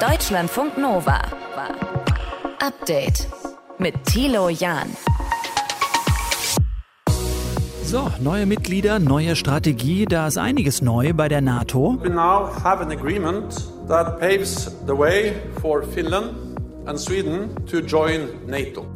Deutschlandfunk Nova. Update mit Thilo Jahn. So, neue Mitglieder, neue Strategie, da ist einiges neu bei der NATO. We now have an agreement that paves the way for Finland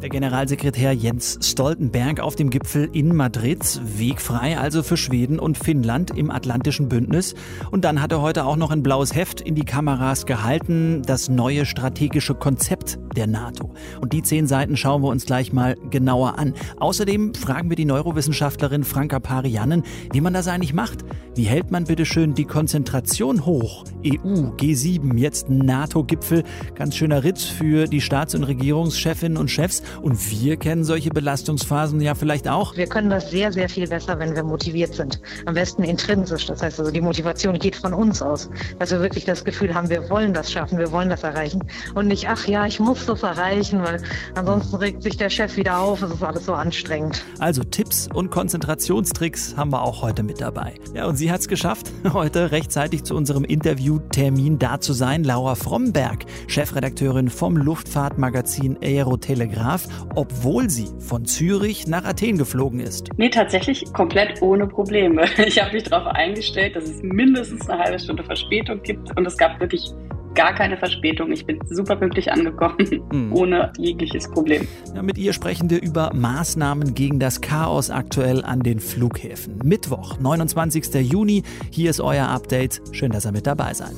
Der Generalsekretär Jens Stoltenberg auf dem Gipfel in Madrid. Weg frei also für Schweden und Finnland im Atlantischen Bündnis. Und dann hat er heute auch noch ein blaues Heft in die Kameras gehalten. Das neue strategische Konzept der NATO. Und die zehn Seiten schauen wir uns gleich mal genauer an. Außerdem fragen wir die Neurowissenschaftlerin Franka Parianen, wie man das eigentlich macht. Wie hält man bitte schön die Konzentration hoch? EU, G7, jetzt NATO-Gipfel. Ganz schöner Ritz für die Staats- und Regierungschefinnen und Chefs. Und wir kennen solche Belastungsphasen ja vielleicht auch. Wir können das sehr, sehr viel besser, wenn wir motiviert sind. Am besten intrinsisch. Das heißt also, die Motivation geht von uns aus. Dass wir wirklich das Gefühl haben, wir wollen das schaffen, wir wollen das erreichen. Und nicht, ach ja, ich muss das erreichen, weil ansonsten regt sich der Chef wieder auf. Es ist alles so anstrengend. Also Tipps und Konzentrationstricks haben wir auch heute mit dabei. Ja, und sie hat es geschafft, heute rechtzeitig zu unserem Interviewtermin da zu sein. Laura Fromberg, Chefredakteurin vom Luftfahrtmagazin Aerotelegraph, obwohl sie von Zürich nach Athen geflogen ist. Nee, tatsächlich komplett ohne Probleme. Ich habe mich darauf eingestellt, dass es mindestens eine halbe Stunde Verspätung gibt und es gab wirklich gar keine Verspätung. Ich bin super pünktlich angekommen, mhm. ohne jegliches Problem. Ja, mit ihr sprechen wir über Maßnahmen gegen das Chaos aktuell an den Flughäfen. Mittwoch, 29. Juni. Hier ist euer Update. Schön, dass ihr mit dabei seid.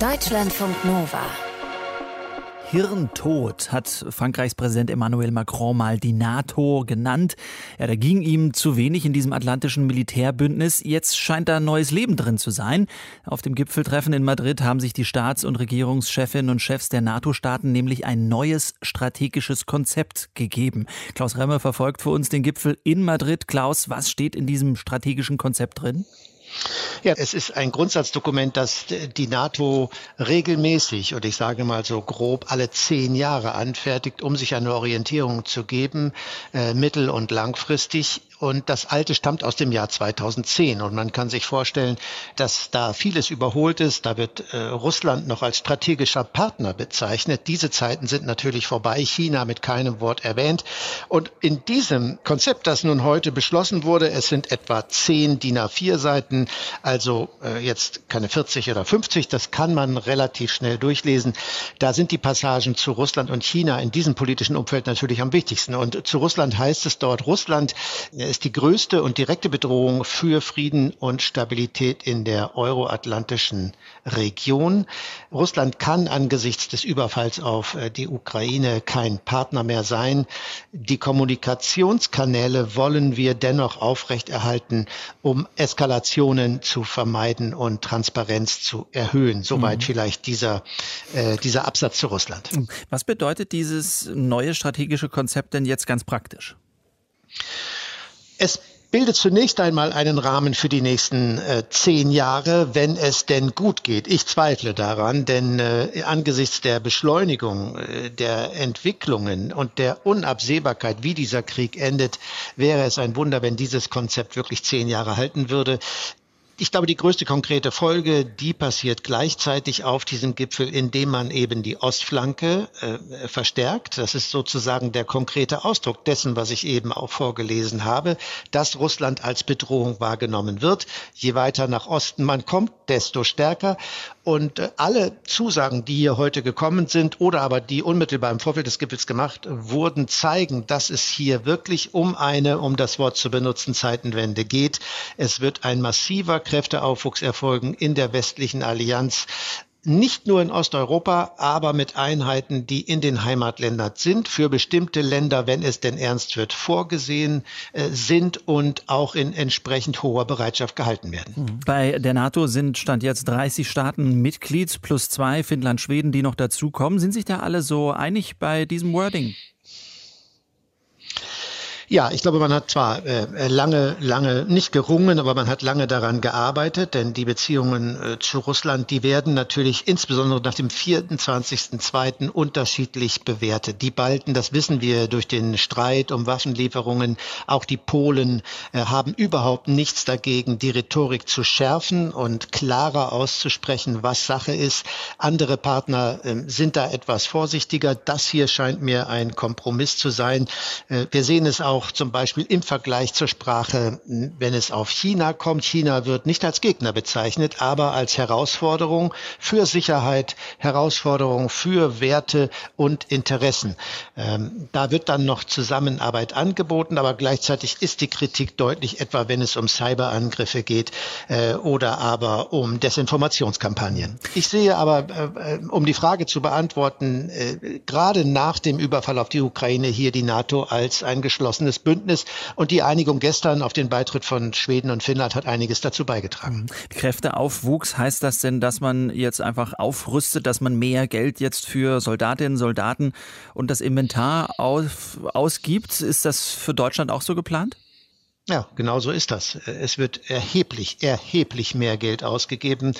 Deutschlandfunk Nova. Hirntod hat Frankreichs Präsident Emmanuel Macron mal die NATO genannt. Ja, da ging ihm zu wenig in diesem atlantischen Militärbündnis. Jetzt scheint da neues Leben drin zu sein. Auf dem Gipfeltreffen in Madrid haben sich die Staats- und Regierungschefinnen und Chefs der NATO-Staaten nämlich ein neues strategisches Konzept gegeben. Klaus Remmer verfolgt für uns den Gipfel in Madrid. Klaus, was steht in diesem strategischen Konzept drin? Ja, es ist ein Grundsatzdokument, das die NATO regelmäßig, und ich sage mal so grob alle zehn Jahre anfertigt, um sich eine Orientierung zu geben, äh, mittel- und langfristig und das alte stammt aus dem Jahr 2010. Und man kann sich vorstellen, dass da vieles überholt ist. Da wird äh, Russland noch als strategischer Partner bezeichnet. Diese Zeiten sind natürlich vorbei. China mit keinem Wort erwähnt. Und in diesem Konzept, das nun heute beschlossen wurde, es sind etwa zehn DIN A4 Seiten, also äh, jetzt keine 40 oder 50, das kann man relativ schnell durchlesen. Da sind die Passagen zu Russland und China in diesem politischen Umfeld natürlich am wichtigsten. Und zu Russland heißt es dort, Russland ist die größte und direkte Bedrohung für Frieden und Stabilität in der euroatlantischen Region. Russland kann angesichts des Überfalls auf äh, die Ukraine kein Partner mehr sein. Die Kommunikationskanäle wollen wir dennoch aufrechterhalten, um Eskalationen zu vermeiden und Transparenz zu erhöhen. Soweit mhm. vielleicht dieser, äh, dieser Absatz zu Russland. Was bedeutet dieses neue strategische Konzept denn jetzt ganz praktisch? Es bildet zunächst einmal einen Rahmen für die nächsten äh, zehn Jahre, wenn es denn gut geht. Ich zweifle daran, denn äh, angesichts der Beschleunigung äh, der Entwicklungen und der Unabsehbarkeit, wie dieser Krieg endet, wäre es ein Wunder, wenn dieses Konzept wirklich zehn Jahre halten würde. Ich glaube, die größte konkrete Folge, die passiert gleichzeitig auf diesem Gipfel, indem man eben die Ostflanke äh, verstärkt. Das ist sozusagen der konkrete Ausdruck dessen, was ich eben auch vorgelesen habe, dass Russland als Bedrohung wahrgenommen wird. Je weiter nach Osten man kommt, desto stärker. Und äh, alle Zusagen, die hier heute gekommen sind oder aber die unmittelbar im Vorfeld des Gipfels gemacht wurden, zeigen, dass es hier wirklich um eine, um das Wort zu benutzen, Zeitenwende geht. Es wird ein massiver Kräfteaufwuchs erfolgen in der westlichen Allianz nicht nur in Osteuropa, aber mit Einheiten, die in den Heimatländern sind, für bestimmte Länder, wenn es denn ernst wird, vorgesehen äh, sind und auch in entsprechend hoher Bereitschaft gehalten werden. Bei der NATO sind Stand jetzt 30 Staaten Mitglied plus zwei, Finnland, Schweden, die noch dazukommen. Sind sich da alle so einig bei diesem Wording? Ja, ich glaube, man hat zwar äh, lange, lange nicht gerungen, aber man hat lange daran gearbeitet, denn die Beziehungen äh, zu Russland, die werden natürlich insbesondere nach dem 24.02. unterschiedlich bewertet. Die Balten, das wissen wir durch den Streit um Waffenlieferungen, auch die Polen äh, haben überhaupt nichts dagegen, die Rhetorik zu schärfen und klarer auszusprechen, was Sache ist. Andere Partner äh, sind da etwas vorsichtiger. Das hier scheint mir ein Kompromiss zu sein. Äh, wir sehen es auch auch zum Beispiel im Vergleich zur Sprache, wenn es auf China kommt. China wird nicht als Gegner bezeichnet, aber als Herausforderung für Sicherheit, Herausforderung für Werte und Interessen. Ähm, da wird dann noch Zusammenarbeit angeboten, aber gleichzeitig ist die Kritik deutlich, etwa wenn es um Cyberangriffe geht äh, oder aber um Desinformationskampagnen. Ich sehe aber, äh, um die Frage zu beantworten, äh, gerade nach dem Überfall auf die Ukraine hier die NATO als ein geschlossenes geschlossenes Bündnis. Und die Einigung gestern auf den Beitritt von Schweden und Finnland hat einiges dazu beigetragen. Kräfteaufwuchs heißt das denn, dass man jetzt einfach aufrüstet, dass man mehr Geld jetzt für Soldatinnen, Soldaten und das Inventar auf, ausgibt? Ist das für Deutschland auch so geplant? Ja, genau so ist das. Es wird erheblich, erheblich mehr Geld ausgegeben.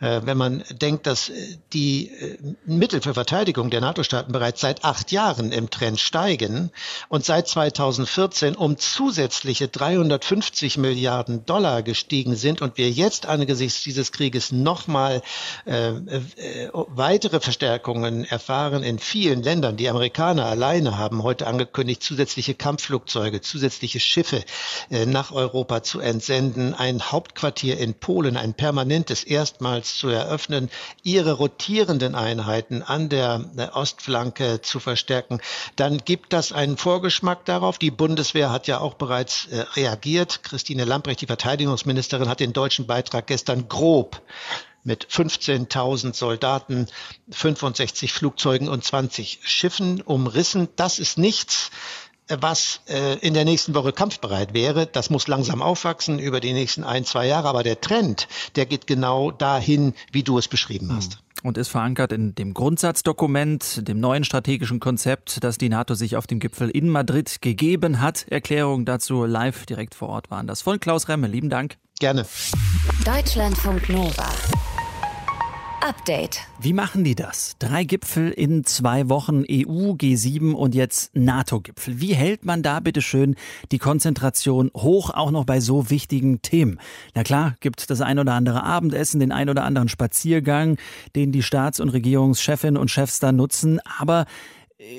Äh, wenn man denkt, dass äh, die äh, Mittel für Verteidigung der NATO-Staaten bereits seit acht Jahren im Trend steigen und seit 2014 um zusätzliche 350 Milliarden Dollar gestiegen sind und wir jetzt angesichts dieses Krieges nochmal weitere Verstärkungen erfahren in vielen Ländern. Die Amerikaner alleine haben heute angekündigt, zusätzliche Kampfflugzeuge, zusätzliche Schiffe nach Europa zu entsenden, ein Hauptquartier in Polen, ein permanentes erstmals zu eröffnen, ihre rotierenden Einheiten an der Ostflanke zu verstärken, dann gibt das einen Vorgeschmack darauf. Die Bundeswehr hat ja auch bereits äh, reagiert. Christine Lamprecht, die Verteidigungsministerin, hat den deutschen Beitrag gestern grob mit 15.000 Soldaten, 65 Flugzeugen und 20 Schiffen umrissen. Das ist nichts, was äh, in der nächsten Woche kampfbereit wäre. Das muss langsam aufwachsen über die nächsten ein, zwei Jahre. Aber der Trend, der geht genau dahin, wie du es beschrieben hm. hast. Und ist verankert in dem Grundsatzdokument, dem neuen strategischen Konzept, das die NATO sich auf dem Gipfel in Madrid gegeben hat. Erklärungen dazu live direkt vor Ort waren das von Klaus Remme. Lieben Dank. Gerne. Deutschlandfunk Nova. Update. Wie machen die das? Drei Gipfel in zwei Wochen, EU, G7 und jetzt NATO-Gipfel. Wie hält man da bitte schön die Konzentration hoch, auch noch bei so wichtigen Themen? Na klar, gibt das ein oder andere Abendessen, den ein oder anderen Spaziergang, den die Staats- und Regierungschefinnen und Chefs da nutzen, aber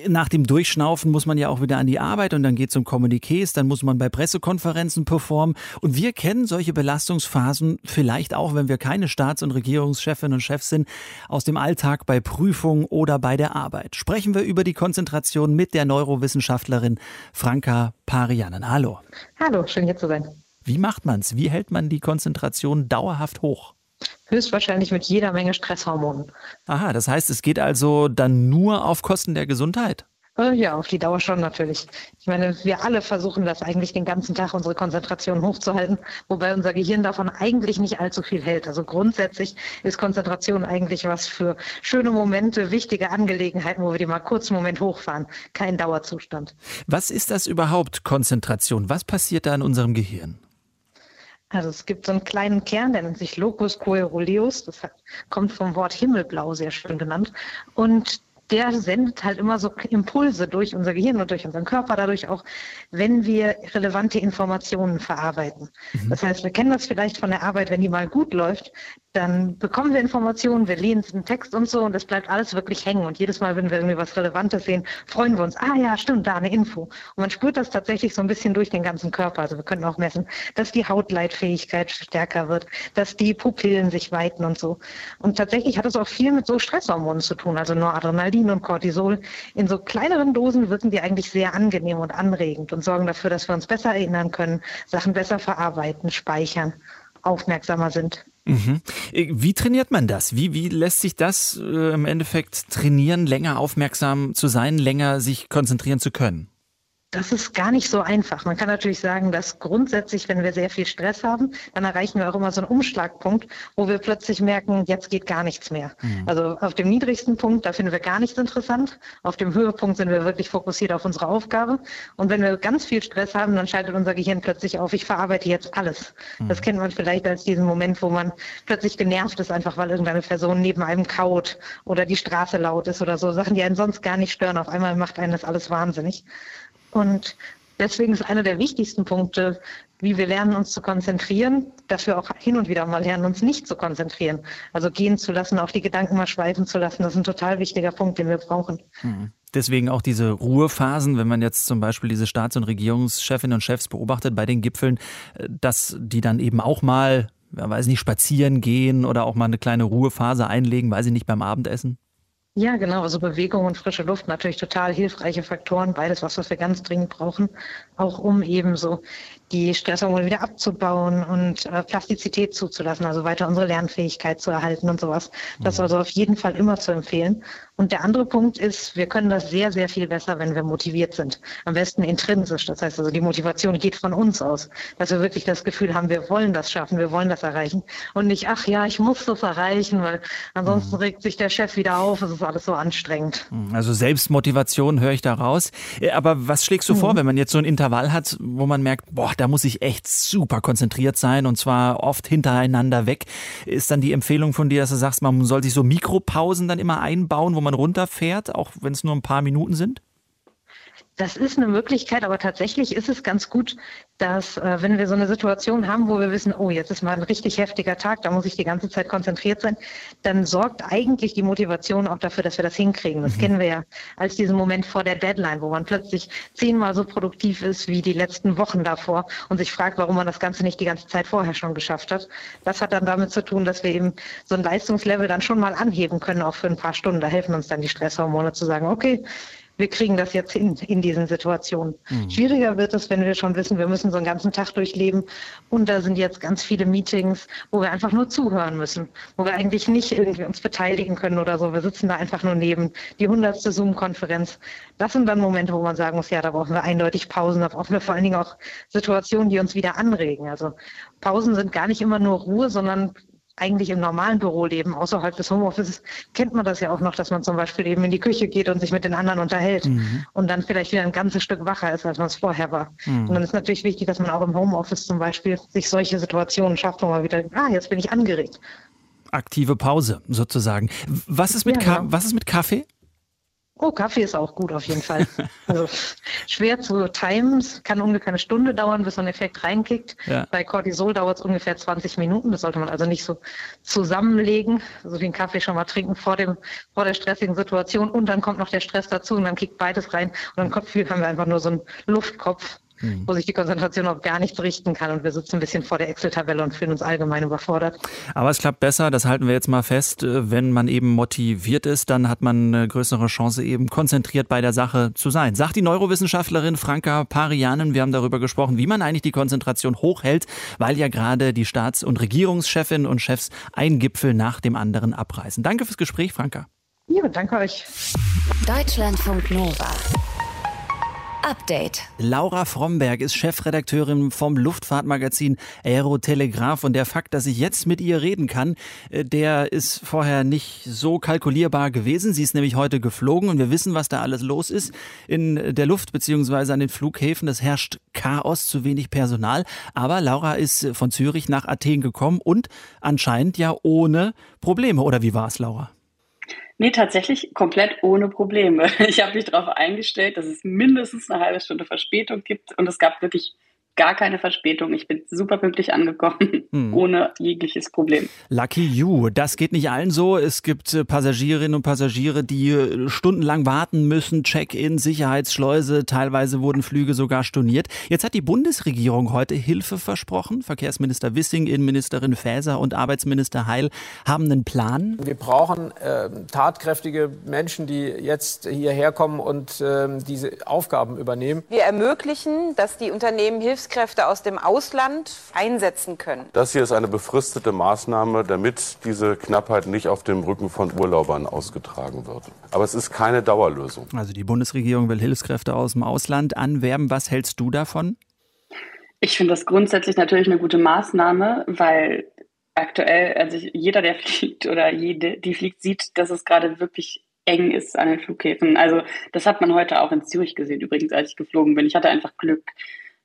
nach dem Durchschnaufen muss man ja auch wieder an die Arbeit und dann geht es um Kommuniqués, dann muss man bei Pressekonferenzen performen. Und wir kennen solche Belastungsphasen vielleicht auch, wenn wir keine Staats- und Regierungschefinnen und Chefs sind, aus dem Alltag bei Prüfungen oder bei der Arbeit. Sprechen wir über die Konzentration mit der Neurowissenschaftlerin Franka Parianen. Hallo. Hallo, schön hier zu sein. Wie macht man es? Wie hält man die Konzentration dauerhaft hoch? Höchstwahrscheinlich mit jeder Menge Stresshormonen. Aha, das heißt, es geht also dann nur auf Kosten der Gesundheit? Äh, ja, auf die Dauer schon natürlich. Ich meine, wir alle versuchen das eigentlich den ganzen Tag, unsere Konzentration hochzuhalten, wobei unser Gehirn davon eigentlich nicht allzu viel hält. Also grundsätzlich ist Konzentration eigentlich was für schöne Momente, wichtige Angelegenheiten, wo wir die mal kurz einen Moment hochfahren. Kein Dauerzustand. Was ist das überhaupt, Konzentration? Was passiert da in unserem Gehirn? Also es gibt so einen kleinen Kern, der nennt sich Locus coeruleus, das kommt vom Wort Himmelblau sehr schön genannt. Und der sendet halt immer so Impulse durch unser Gehirn und durch unseren Körper dadurch auch, wenn wir relevante Informationen verarbeiten. Mhm. Das heißt, wir kennen das vielleicht von der Arbeit, wenn die mal gut läuft, dann bekommen wir Informationen, wir lesen einen Text und so und es bleibt alles wirklich hängen. Und jedes Mal, wenn wir irgendwie was Relevantes sehen, freuen wir uns, ah ja, stimmt, da eine Info. Und man spürt das tatsächlich so ein bisschen durch den ganzen Körper. Also wir können auch messen, dass die Hautleitfähigkeit stärker wird, dass die Pupillen sich weiten und so. Und tatsächlich hat es auch viel mit so Stresshormonen zu tun, also Noradrenalin und Cortisol. In so kleineren Dosen wirken die eigentlich sehr angenehm und anregend und sorgen dafür, dass wir uns besser erinnern können, Sachen besser verarbeiten, speichern, aufmerksamer sind. Mhm. Äh, wie trainiert man das? Wie, wie lässt sich das äh, im Endeffekt trainieren, länger aufmerksam zu sein, länger sich konzentrieren zu können? Das ist gar nicht so einfach. Man kann natürlich sagen, dass grundsätzlich, wenn wir sehr viel Stress haben, dann erreichen wir auch immer so einen Umschlagpunkt, wo wir plötzlich merken, jetzt geht gar nichts mehr. Mhm. Also auf dem niedrigsten Punkt, da finden wir gar nichts interessant. Auf dem Höhepunkt sind wir wirklich fokussiert auf unsere Aufgabe. Und wenn wir ganz viel Stress haben, dann schaltet unser Gehirn plötzlich auf, ich verarbeite jetzt alles. Mhm. Das kennt man vielleicht als diesen Moment, wo man plötzlich genervt ist, einfach weil irgendeine Person neben einem kaut oder die Straße laut ist oder so. Sachen, die einen sonst gar nicht stören. Auf einmal macht einen das alles wahnsinnig. Und deswegen ist einer der wichtigsten Punkte, wie wir lernen, uns zu konzentrieren, dass wir auch hin und wieder mal lernen, uns nicht zu konzentrieren. Also gehen zu lassen, auch die Gedanken mal schweifen zu lassen. Das ist ein total wichtiger Punkt, den wir brauchen. Mhm. Deswegen auch diese Ruhephasen, wenn man jetzt zum Beispiel diese Staats- und Regierungschefinnen und Chefs beobachtet bei den Gipfeln, äh, dass die dann eben auch mal, ja, weiß nicht, spazieren gehen oder auch mal eine kleine Ruhephase einlegen, weiß ich nicht, beim Abendessen? Ja, genau. Also Bewegung und frische Luft natürlich total hilfreiche Faktoren. Beides was, wir ganz dringend brauchen, auch um eben so die Stresshormone wieder abzubauen und äh, Plastizität zuzulassen, also weiter unsere Lernfähigkeit zu erhalten und sowas. Das ist mhm. also auf jeden Fall immer zu empfehlen. Und der andere Punkt ist, wir können das sehr, sehr viel besser, wenn wir motiviert sind. Am besten intrinsisch. Das heißt also, die Motivation geht von uns aus. Dass wir wirklich das Gefühl haben, wir wollen das schaffen, wir wollen das erreichen. Und nicht, ach ja, ich muss das erreichen, weil ansonsten mhm. regt sich der Chef wieder auf. Es ist alles so anstrengend. Mhm. Also Selbstmotivation höre ich da raus. Äh, aber was schlägst du mhm. vor, wenn man jetzt so ein Intervall hat, wo man merkt, boah, da muss ich echt super konzentriert sein und zwar oft hintereinander weg. Ist dann die Empfehlung von dir, dass du sagst, man soll sich so Mikropausen dann immer einbauen, wo man runterfährt, auch wenn es nur ein paar Minuten sind? Das ist eine Möglichkeit, aber tatsächlich ist es ganz gut, dass äh, wenn wir so eine Situation haben, wo wir wissen, oh, jetzt ist mal ein richtig heftiger Tag, da muss ich die ganze Zeit konzentriert sein, dann sorgt eigentlich die Motivation auch dafür, dass wir das hinkriegen. Das mhm. kennen wir ja als diesen Moment vor der Deadline, wo man plötzlich zehnmal so produktiv ist wie die letzten Wochen davor und sich fragt, warum man das Ganze nicht die ganze Zeit vorher schon geschafft hat. Das hat dann damit zu tun, dass wir eben so ein Leistungslevel dann schon mal anheben können, auch für ein paar Stunden. Da helfen uns dann die Stresshormone zu sagen, okay, wir kriegen das jetzt hin in diesen Situationen. Mhm. Schwieriger wird es, wenn wir schon wissen, wir müssen so einen ganzen Tag durchleben und da sind jetzt ganz viele Meetings, wo wir einfach nur zuhören müssen, wo wir eigentlich nicht irgendwie uns beteiligen können oder so. Wir sitzen da einfach nur neben die hundertste Zoom-Konferenz. Das sind dann Momente, wo man sagen muss, ja, da brauchen wir eindeutig Pausen, da brauchen wir vor allen Dingen auch Situationen, die uns wieder anregen. Also Pausen sind gar nicht immer nur Ruhe, sondern eigentlich im normalen Büroleben, außerhalb des Homeoffices, kennt man das ja auch noch, dass man zum Beispiel eben in die Küche geht und sich mit den anderen unterhält mhm. und dann vielleicht wieder ein ganzes Stück wacher ist, als man es vorher war. Mhm. Und dann ist natürlich wichtig, dass man auch im Homeoffice zum Beispiel sich solche Situationen schafft, wo man wieder, ah, jetzt bin ich angeregt. Aktive Pause sozusagen. Was ist mit, ja, genau. was ist mit Kaffee? Oh, Kaffee ist auch gut auf jeden Fall. Also schwer zu timen. Es kann ungefähr eine Stunde dauern, bis so ein Effekt reinkickt. Ja. Bei Cortisol dauert es ungefähr 20 Minuten. Das sollte man also nicht so zusammenlegen. Also den Kaffee schon mal trinken vor dem, vor der stressigen Situation. Und dann kommt noch der Stress dazu und dann kickt beides rein. Und dann Kopfgefühl haben wir einfach nur so einen Luftkopf mhm. wo sich die Konzentration auf gar nichts richten kann und wir sitzen ein bisschen vor der Excel-Tabelle und fühlen uns allgemein überfordert. Aber es klappt besser, das halten wir jetzt mal fest. Äh, wenn man eben motiviert ist, dann hat man eine größere Chance, eben konzentriert bei der Sache zu sein. Sagt die Neurowissenschaftlerin Franka Parianen. Wir haben darüber gesprochen, wie man eigentlich die Konzentration hochhält, weil ja gerade die Staats- und Regierungschefinnen und Chefs ein Gipfel nach dem anderen abreißen. Danke fürs Gespräch, Franka. Ja, danke euch. Deutschlandfunk Nova. Update. Laura Fromberg ist Chefredakteurin vom Luftfahrtmagazin Aerotelegraph und der Fakt, dass ich jetzt mit ihr reden kann, äh, der ist vorher nicht so kalkulierbar gewesen. Sie ist nämlich heute geflogen und wir wissen, was da alles los ist in der Luft beziehungsweise an den Flughäfen. Es herrscht Chaos, zu wenig Personal. Aber Laura ist von Zürich nach Athen gekommen und anscheinend ja ohne Probleme. Oder wie war es, Laura? Nee, tatsächlich komplett ohne Probleme. Ich habe mich darauf eingestellt, dass es mindestens eine halbe Stunde Verspätung gibt und es gab wirklich gar keine Verspätung. Ich bin super pünktlich angekommen, hm. ohne jegliches Problem. Lucky you. Das geht nicht allen so. Es gibt äh, Passagierinnen und Passagiere, die äh, stundenlang warten müssen. Check-in, Sicherheitsschleuse. Teilweise wurden Flüge sogar storniert. Jetzt hat die Bundesregierung heute Hilfe versprochen. Verkehrsminister Wissing, Innenministerin Faeser und Arbeitsminister Heil haben einen Plan. Wir brauchen äh, tatkräftige Menschen, die jetzt hierher kommen und äh, diese Aufgaben übernehmen. Wir ermöglichen, dass die Unternehmen Hilfs Hilfskräfte aus dem Ausland einsetzen können. Das hier ist eine befristete Maßnahme, damit diese Knappheit nicht auf dem Rücken von Urlaubern ausgetragen wird. Aber es ist keine Dauerlösung. Also die Bundesregierung will Hilfskräfte aus dem Ausland anwerben. Was hältst du davon? Ich finde das grundsätzlich natürlich eine gute Maßnahme, weil aktuell, also jeder, der fliegt oder jede, die fliegt, sieht, dass es gerade wirklich eng ist an den Flughäfen. Also das hat man heute auch in Zürich gesehen, übrigens, als ich geflogen bin. Ich hatte einfach Glück.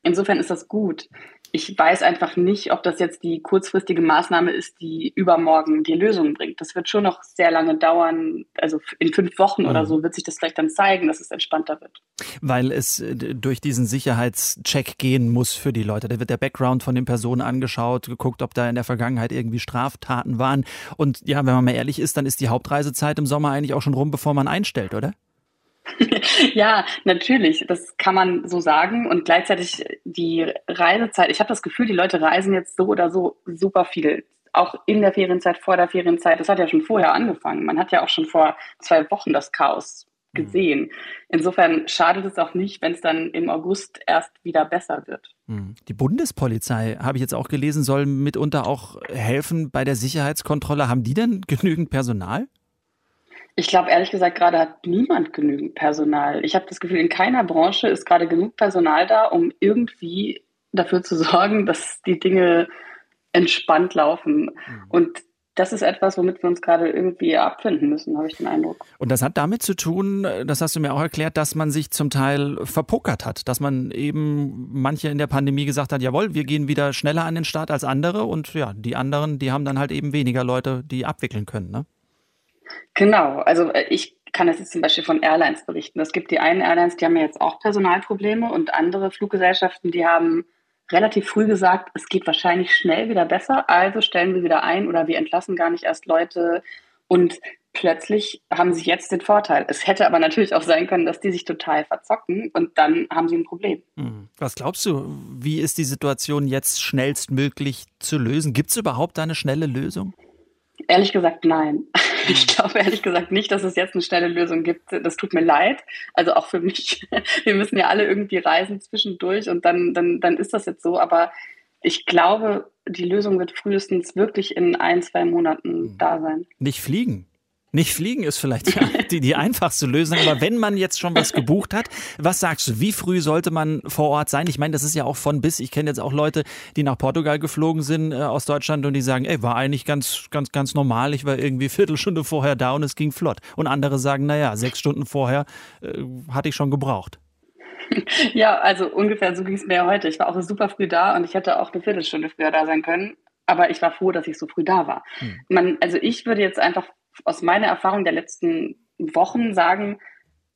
Insofern ist das gut ich weiß einfach nicht, ob das jetzt die kurzfristige Maßnahme ist, die übermorgen die Lösung bringt. Das wird schon noch sehr lange dauern. Also in fünf Wochen mhm. oder so wird sich das vielleicht dann zeigen, dass es entspannter wird. Weil es äh, durch diesen Sicherheitscheck gehen muss für die Leute. Da wird der Background von den Personen angeschaut, geguckt, ob da in der Vergangenheit irgendwie Straftaten waren. Und ja, wenn man mal ehrlich ist, dann ist die Hauptreisezeit im Sommer eigentlich auch schon rum, bevor man einstellt, oder? ja, natürlich, das kann man so sagen. Und gleichzeitig die Reisezeit, ich habe das Gefühl, die Leute reisen jetzt so oder so super viel. Auch in der Ferienzeit, vor der Ferienzeit. Das hat ja schon vorher angefangen. Man hat ja auch schon vor zwei Wochen das Chaos mhm. gesehen. Insofern schadet es auch nicht, wenn es dann im August erst wieder besser wird. Mhm. Die Bundespolizei, habe ich jetzt auch gelesen, soll mitunter auch helfen bei der Sicherheitskontrolle. Haben die denn genügend Personal? Ich glaube, ehrlich gesagt, gerade hat niemand genügend Personal. Ich habe das Gefühl, in keiner Branche ist gerade genug Personal da, um irgendwie dafür zu sorgen, dass die Dinge entspannt laufen. Mhm. Und das ist etwas, womit wir uns gerade irgendwie abfinden müssen, habe ich den Eindruck. Und das hat damit zu tun, das hast du mir auch erklärt, dass man sich zum Teil verpokert hat, dass man eben manche in der Pandemie gesagt hat, jawohl, wir gehen wieder schneller an den Start als andere und ja, die anderen, die haben dann halt eben weniger Leute, die abwickeln können. Ne? Genau, also äh, ich kann das jetzt zum Beispiel von Airlines berichten. Es gibt die einen Airlines, die haben ja jetzt auch Personalprobleme und andere Fluggesellschaften, die haben relativ früh gesagt, es geht wahrscheinlich schnell wieder besser, also stellen wir wieder ein oder wir entlassen gar nicht erst Leute und plötzlich haben sie jetzt den Vorteil. Es hätte aber natürlich auch sein können, dass die sich total verzocken und dann haben sie ein Problem. Hm. Was glaubst du, wie ist die Situation jetzt schnellstmöglich zu lösen? Gibt es überhaupt eine schnelle Lösung? Ehrlich gesagt, nein. Ich glaube ehrlich gesagt nicht, dass es jetzt eine schnelle Lösung gibt. Das tut mir leid. Also auch für mich. Wir müssen ja alle irgendwie reisen zwischendurch und dann, dann, dann ist das jetzt so. Aber ich glaube, die Lösung wird frühestens wirklich in ein, zwei Monaten mhm. da sein. Nicht fliegen. Nicht fliegen ist vielleicht die, die einfachste Lösung, aber wenn man jetzt schon was gebucht hat, was sagst du, wie früh sollte man vor Ort sein? Ich meine, das ist ja auch von bis. Ich kenne jetzt auch Leute, die nach Portugal geflogen sind äh, aus Deutschland und die sagen, ey, war eigentlich ganz, ganz, ganz normal. Ich war irgendwie Viertelstunde vorher da und es ging flott. Und andere sagen, naja, sechs Stunden vorher äh, hatte ich schon gebraucht. Ja, also ungefähr so ging es mir heute. Ich war auch super früh da und ich hätte auch eine Viertelstunde früher da sein können. Aber ich war froh, dass ich so früh da war. Hm. Man, also ich würde jetzt einfach aus meiner Erfahrung der letzten Wochen sagen,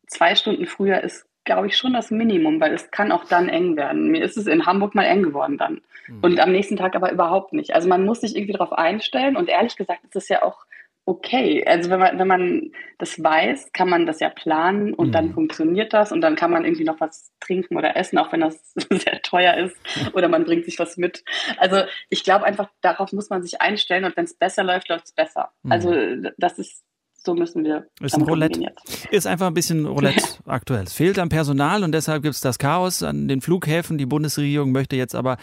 zwei Stunden früher ist, glaube ich, schon das Minimum, weil es kann auch dann eng werden. Mir ist es in Hamburg mal eng geworden dann. Mhm. Und am nächsten Tag aber überhaupt nicht. Also man muss sich irgendwie darauf einstellen und ehrlich gesagt ist es ja auch okay. Also wenn man, wenn man das weiß, kann man das ja planen und mhm. dann funktioniert das und dann kann man irgendwie noch was trinken oder essen, auch wenn das sehr teuer ist oder man bringt sich was mit. Also ich glaube einfach, darauf muss man sich einstellen und wenn es besser läuft, läuft es besser. Mhm. Also das ist so müssen wir. Ist ein Roulette. Ist einfach ein bisschen Roulette aktuell. Es fehlt an Personal und deshalb gibt es das Chaos an den Flughäfen. Die Bundesregierung möchte jetzt aber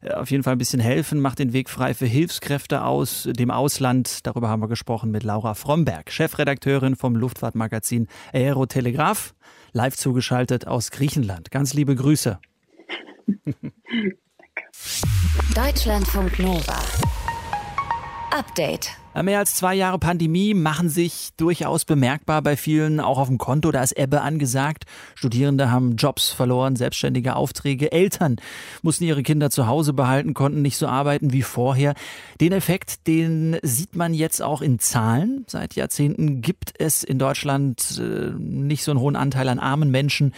äh, auf jeden Fall ein bisschen helfen, macht den Weg frei für Hilfskräfte aus dem Ausland. Darüber haben wir gesprochen mit Laura Fromberg, Chefredakteurin vom Luftfahrtmagazin Aerotelegraph, live zugeschaltet aus Griechenland. Ganz liebe Grüße. Deutschlandfunk Nova. Update. Mehr als zwei Jahre Pandemie machen sich durchaus bemerkbar bei vielen, auch auf dem Konto, da ist Ebbe angesagt. Studierende haben Jobs verloren, selbstständige Aufträge. Eltern mussten ihre Kinder zu Hause behalten, konnten nicht so arbeiten wie vorher. Den Effekt, den sieht man jetzt auch in Zahlen. Seit Jahrzehnten gibt es in Deutschland äh, nicht so einen hohen Anteil an armen Menschen.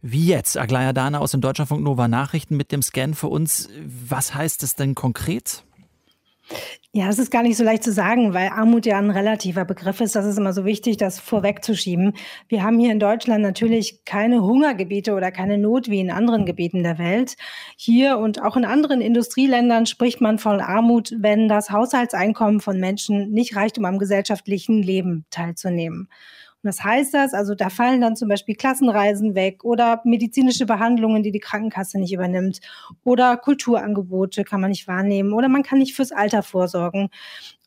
Wie jetzt? Aglaya Dana aus dem Deutschlandfunk Nova Nachrichten mit dem Scan für uns. Was heißt es denn konkret? Ja, das ist gar nicht so leicht zu sagen, weil Armut ja ein relativer Begriff ist. Das ist immer so wichtig, das vorwegzuschieben. Wir haben hier in Deutschland natürlich keine Hungergebiete oder keine Not wie in anderen Gebieten der Welt. Hier und auch in anderen Industrieländern spricht man von Armut, wenn das Haushaltseinkommen von Menschen nicht reicht, um am gesellschaftlichen Leben teilzunehmen. Was heißt das? Also da fallen dann zum Beispiel Klassenreisen weg oder medizinische Behandlungen, die die Krankenkasse nicht übernimmt oder Kulturangebote kann man nicht wahrnehmen oder man kann nicht fürs Alter vorsorgen.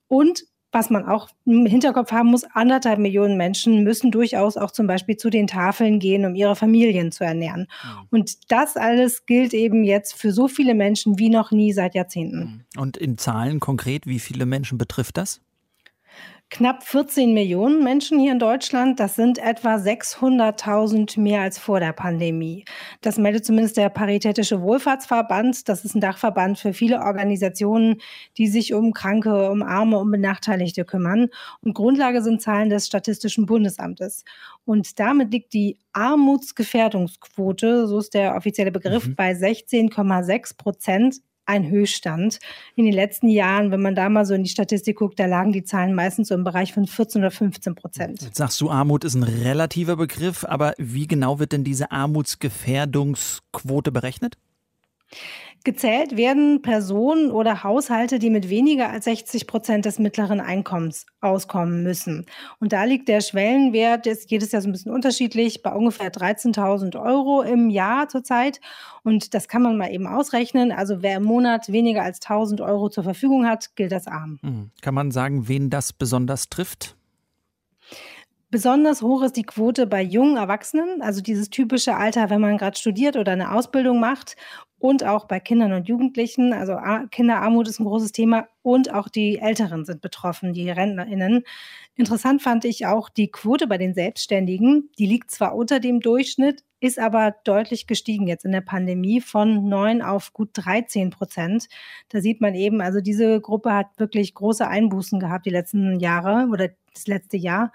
Und was man auch im Hinterkopf haben muss, anderthalb Millionen Menschen müssen durchaus auch zum Beispiel zu den Tafeln gehen, um ihre Familien zu ernähren. Mhm. Und das alles gilt eben jetzt für so viele Menschen wie noch nie seit Jahrzehnten. Und in Zahlen konkret, wie viele Menschen betrifft das? Knapp 14 Millionen Menschen hier in Deutschland. Das sind etwa 600.000 mehr als vor der Pandemie. Das meldet zumindest der Paritätische Wohlfahrtsverband. Das ist ein Dachverband für viele Organisationen, die sich um Kranke, um Arme, um Benachteiligte kümmern. Und Grundlage sind Zahlen des Statistischen Bundesamtes. Und damit liegt die Armutsgefährdungsquote, so ist der offizielle Begriff, mhm. bei 16,6 Prozent ein Höchststand. In den letzten Jahren, wenn man da mal so in die Statistik guckt, da lagen die Zahlen meistens so im Bereich von 14 oder 15 Prozent. Jetzt sagst du, Armut ist ein relativer Begriff, aber wie genau wird denn diese Armutsgefährdungsquote berechnet? Gezählt werden Personen oder Haushalte, die mit weniger als 60 Prozent des mittleren Einkommens auskommen müssen. Und da liegt der Schwellenwert, ist jedes Jahr so ein bisschen unterschiedlich, bei ungefähr 13.000 Euro im Jahr zurzeit. Und das kann man mal eben ausrechnen. Also wer im Monat weniger als 1.000 Euro zur Verfügung hat, gilt als arm. Hm. Kann man sagen, wen das besonders trifft? Besonders hoch ist die Quote bei jungen Erwachsenen, also dieses typische Alter, wenn man gerade studiert oder eine Ausbildung macht und auch bei Kindern und Jugendlichen. Also Kinderarmut ist ein großes Thema und auch die Älteren sind betroffen, die RentnerInnen. Interessant fand ich auch die Quote bei den Selbstständigen. Die liegt zwar unter dem Durchschnitt, ist aber deutlich gestiegen jetzt in der Pandemie von 9 auf gut 13 Prozent. Da sieht man eben, also diese Gruppe hat wirklich große Einbußen gehabt die letzten Jahre oder das letzte Jahr.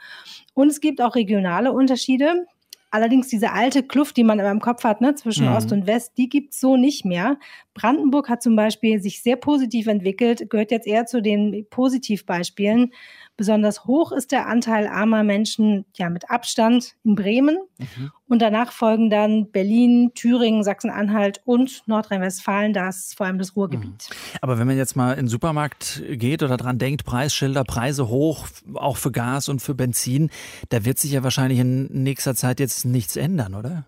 Und es gibt auch regionale Unterschiede. Allerdings diese alte Kluft, die man immer im Kopf hat, ne, zwischen mhm. Ost und West, die gibt's so nicht mehr. Brandenburg hat zum Beispiel sich sehr positiv entwickelt, gehört jetzt eher zu den Positivbeispielen. Besonders hoch ist der Anteil armer Menschen ja mit Abstand in Bremen. Mhm. Und danach folgen dann Berlin, Thüringen, Sachsen-Anhalt und Nordrhein-Westfalen, das vor allem das Ruhrgebiet. Mhm. Aber wenn man jetzt mal in den Supermarkt geht oder dran denkt, Preisschilder, Preise hoch, auch für Gas und für Benzin, da wird sich ja wahrscheinlich in nächster Zeit jetzt nichts ändern, oder?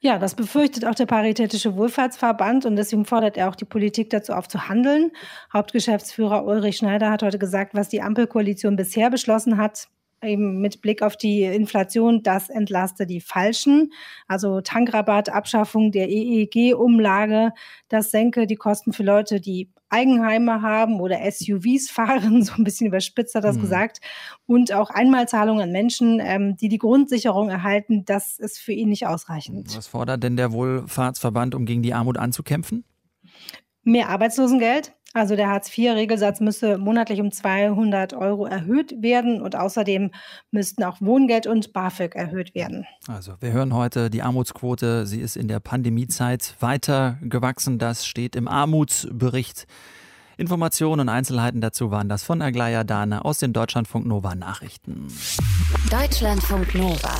Ja, das befürchtet auch der Paritätische Wohlfahrtsverband und deswegen fordert er auch die Politik dazu auf zu handeln. Hauptgeschäftsführer Ulrich Schneider hat heute gesagt, was die Ampelkoalition bisher beschlossen hat, eben mit Blick auf die Inflation, das entlaste die Falschen. Also Tankrabatt, Abschaffung der EEG-Umlage, das senke die Kosten für Leute, die Eigenheime haben oder SUVs fahren, so ein bisschen überspitzt hat das mhm. gesagt. Und auch Einmalzahlungen an Menschen, ähm, die die Grundsicherung erhalten, das ist für ihn nicht ausreichend. Was fordert denn der Wohlfahrtsverband, um gegen die Armut anzukämpfen? Mehr Arbeitslosengeld, also der Hartz-IV-Regelsatz müsse monatlich um 200 Euro erhöht werden und außerdem müssten auch Wohngeld und BAföG erhöht werden. Also wir hören heute die Armutsquote, sie ist in der Pandemiezeit weiter gewachsen. Das steht im Armutsbericht. Informationen und Einzelheiten dazu waren das von Aglaya Dane aus den Deutschlandfunk Nova Nachrichten. Deutschlandfunk Nova.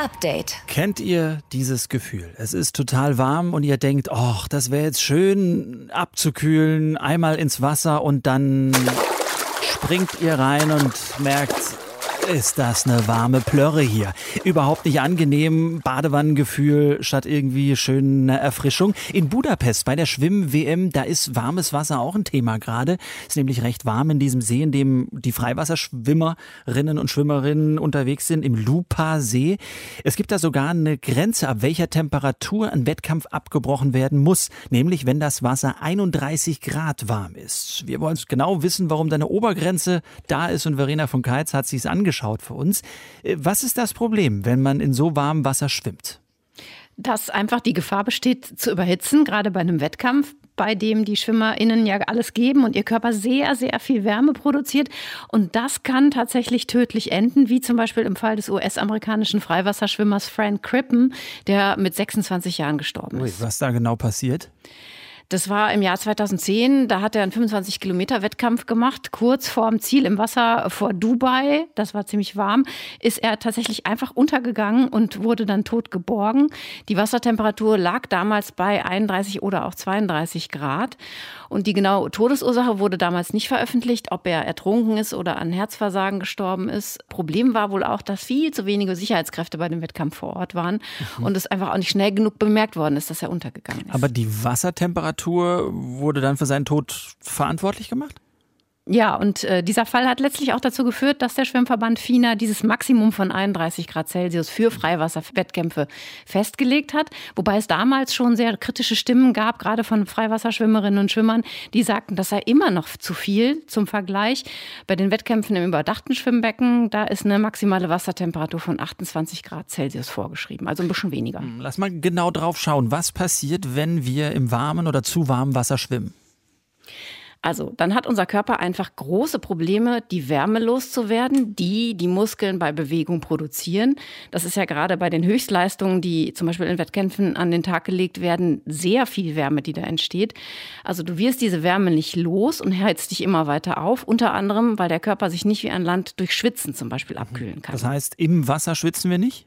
Update. Kennt ihr dieses Gefühl? Es ist total warm und ihr denkt, ach, das wäre jetzt schön abzukühlen, einmal ins Wasser und dann springt ihr rein und merkt, ist das eine warme Plörre hier. Überhaupt nicht angenehm, Badewannengefühl statt irgendwie schöner Erfrischung. In Budapest bei der Schwimm-WM, da ist warmes Wasser auch ein Thema gerade. Ist nämlich recht warm in diesem See, in dem die Freiwasserschwimmerinnen und Schwimmerinnen unterwegs sind, im Lupa-See. Es gibt da sogar eine Grenze, ab welcher Temperatur ein Wettkampf abgebrochen werden muss, nämlich wenn das Wasser 31 Grad warm ist. Wir wollen genau wissen, warum da eine Obergrenze da ist und Verena von Keitz hat sich es angeschaut angeschaut für uns. Äh, was ist das Problem, wenn man in so warmem Wasser schwimmt? Dass einfach die Gefahr besteht, zu überhitzen, gerade bei einem Wettkampf bei dem die SchwimmerInnen ja alles geben und ihr Körper sehr, sehr viel Wärme produziert. Und das kann tatsächlich tödlich enden, wie zum Beispiel im Fall des US-amerikanischen Freiwasserschwimmers Frank Crippen, der mit 26 Jahren gestorben ist. Ui, was da genau passiert? Das war im Jahr 2010. Da hat er einen 25 Kilometer Wettkampf gemacht, kurz vorm Ziel im Wasser vor Dubai. Das war ziemlich warm. Ist er tatsächlich einfach untergegangen und wurde dann tot geborgen. Die Wassertemperatur lag damals bei 31 oder auch 32 Grad. Und die genaue Todesursache wurde damals nicht veröffentlicht, ob er ertrunken ist oder an Herzversagen gestorben ist. Problem war wohl auch, dass viel zu wenige Sicherheitskräfte bei dem Wettkampf vor Ort waren mhm. und es einfach auch nicht schnell genug bemerkt worden ist, dass er untergegangen ist. Aber die Wassertemperatur wurde dann für seinen Tod verantwortlich gemacht? Ja, und äh, dieser Fall hat letztlich auch dazu geführt, dass der Schwimmverband FINA dieses Maximum von 31 Grad Celsius für Freiwasserwettkämpfe festgelegt hat. Wobei es damals schon sehr kritische Stimmen gab, gerade von Freiwasserschwimmerinnen und Schwimmern, die sagten, das sei immer noch zu viel zum Vergleich. Bei den Wettkämpfen im überdachten Schwimmbecken, da ist eine maximale Wassertemperatur von 28 Grad Celsius vorgeschrieben, also ein bisschen weniger. Hm, lass mal genau drauf schauen. Was passiert, wenn wir im warmen oder zu warmen Wasser schwimmen? Also dann hat unser Körper einfach große Probleme, die Wärme loszuwerden, die die Muskeln bei Bewegung produzieren. Das ist ja gerade bei den Höchstleistungen, die zum Beispiel in Wettkämpfen an den Tag gelegt werden, sehr viel Wärme, die da entsteht. Also du wirst diese Wärme nicht los und heizt dich immer weiter auf, unter anderem, weil der Körper sich nicht wie ein Land durch Schwitzen zum Beispiel abkühlen kann. Das heißt, im Wasser schwitzen wir nicht?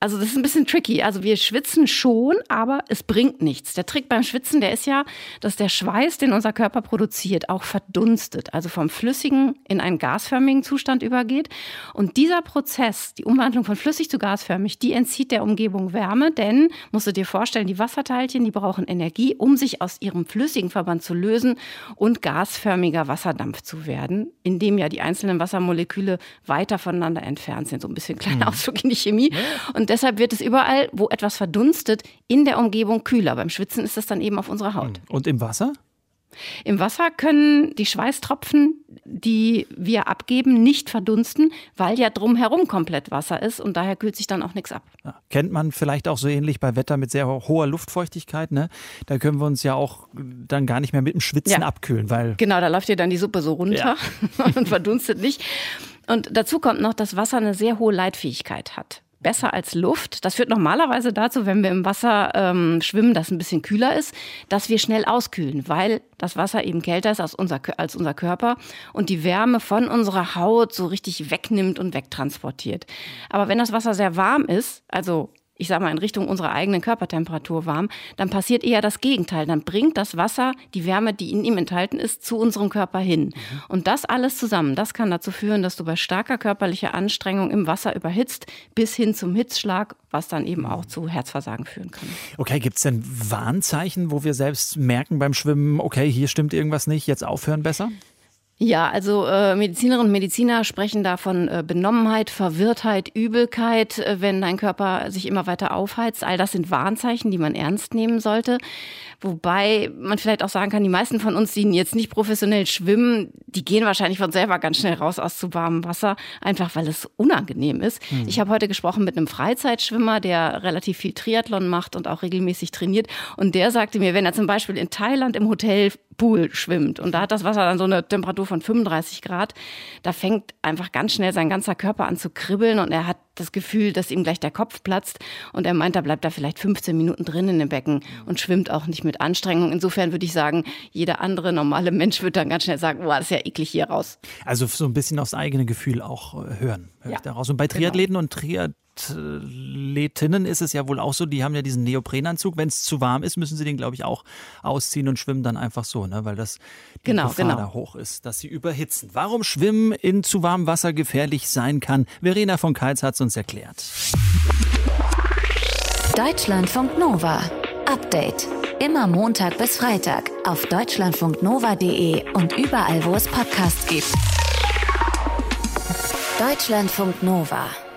Also das ist ein bisschen tricky. Also wir schwitzen schon, aber es bringt nichts. Der Trick beim Schwitzen, der ist ja, dass der Schweiß, den unser Körper produziert, auch verdunstet, also vom flüssigen in einen gasförmigen Zustand übergeht. Und dieser Prozess, die Umwandlung von flüssig zu gasförmig, die entzieht der Umgebung Wärme, denn, musst du dir vorstellen, die Wasserteilchen, die brauchen Energie, um sich aus ihrem flüssigen Verband zu lösen und gasförmiger Wasserdampf zu werden, indem ja die einzelnen Wassermoleküle weiter voneinander entfernt sind. So ein bisschen kleiner mhm. Ausflug in die Chemie. Und deshalb wird es überall, wo etwas verdunstet, in der Umgebung kühler. Beim Schwitzen ist das dann eben auf unserer Haut. Und im Wasser? Im Wasser können die Schweißtropfen, die wir abgeben, nicht verdunsten, weil ja drumherum komplett Wasser ist und daher kühlt sich dann auch nichts ab. Ja, kennt man vielleicht auch so ähnlich bei Wetter mit sehr hoher Luftfeuchtigkeit. Ne? Da können wir uns ja auch dann gar nicht mehr mit dem Schwitzen ja. abkühlen. Weil genau, da läuft ja dann die Suppe so runter ja. und verdunstet nicht. Und dazu kommt noch, dass Wasser eine sehr hohe Leitfähigkeit hat besser als Luft. Das führt normalerweise dazu, wenn wir im Wasser ähm, schwimmen, das ein bisschen kühler ist, dass wir schnell auskühlen, weil das Wasser eben kälter ist als unser, als unser Körper und die Wärme von unserer Haut so richtig wegnimmt und wegtransportiert. Aber wenn das Wasser sehr warm ist, also ich sage mal, in Richtung unserer eigenen Körpertemperatur warm, dann passiert eher das Gegenteil. Dann bringt das Wasser die Wärme, die in ihm enthalten ist, zu unserem Körper hin. Mhm. Und das alles zusammen, das kann dazu führen, dass du bei starker körperlicher Anstrengung im Wasser überhitzt, bis hin zum Hitzschlag, was dann eben auch zu Herzversagen führen kann. Okay, gibt es denn Warnzeichen, wo wir selbst merken beim Schwimmen, okay, hier stimmt irgendwas nicht, jetzt aufhören besser? Ja, also äh, Medizinerinnen und Mediziner sprechen da von äh, Benommenheit, Verwirrtheit, Übelkeit, äh, wenn dein Körper sich immer weiter aufheizt. All das sind Warnzeichen, die man ernst nehmen sollte. Wobei man vielleicht auch sagen kann, die meisten von uns, die jetzt nicht professionell schwimmen, die gehen wahrscheinlich von selber ganz schnell raus aus zu warmem Wasser, einfach weil es unangenehm ist. Hm. Ich habe heute gesprochen mit einem Freizeitschwimmer, der relativ viel Triathlon macht und auch regelmäßig trainiert. Und der sagte mir, wenn er zum Beispiel in Thailand im Hotel Pool schwimmt und da hat das Wasser dann so eine Temperatur von 35 Grad, da fängt einfach ganz schnell sein ganzer Körper an zu kribbeln und er hat das Gefühl, dass ihm gleich der Kopf platzt und er meint, er bleibt da vielleicht 15 Minuten drin in dem Becken und schwimmt auch nicht mit Anstrengung. Insofern würde ich sagen, jeder andere normale Mensch wird dann ganz schnell sagen, boah, das ist ja eklig hier raus. Also so ein bisschen aufs eigene Gefühl auch äh, hören, höre ja. ich daraus. Und bei genau. Triathleten genau. und Triathleten Athletinnen ist es ja wohl auch so, die haben ja diesen Neoprenanzug. Wenn es zu warm ist, müssen sie den, glaube ich, auch ausziehen und schwimmen dann einfach so, ne? weil das die genau, Gefahr genau. da hoch ist, dass sie überhitzen. Warum Schwimmen in zu warmem Wasser gefährlich sein kann, Verena von Keitz hat es uns erklärt. Deutschlandfunk Nova. Update. Immer Montag bis Freitag auf deutschlandfunknova.de und überall, wo es Podcasts gibt. Deutschlandfunk Nova.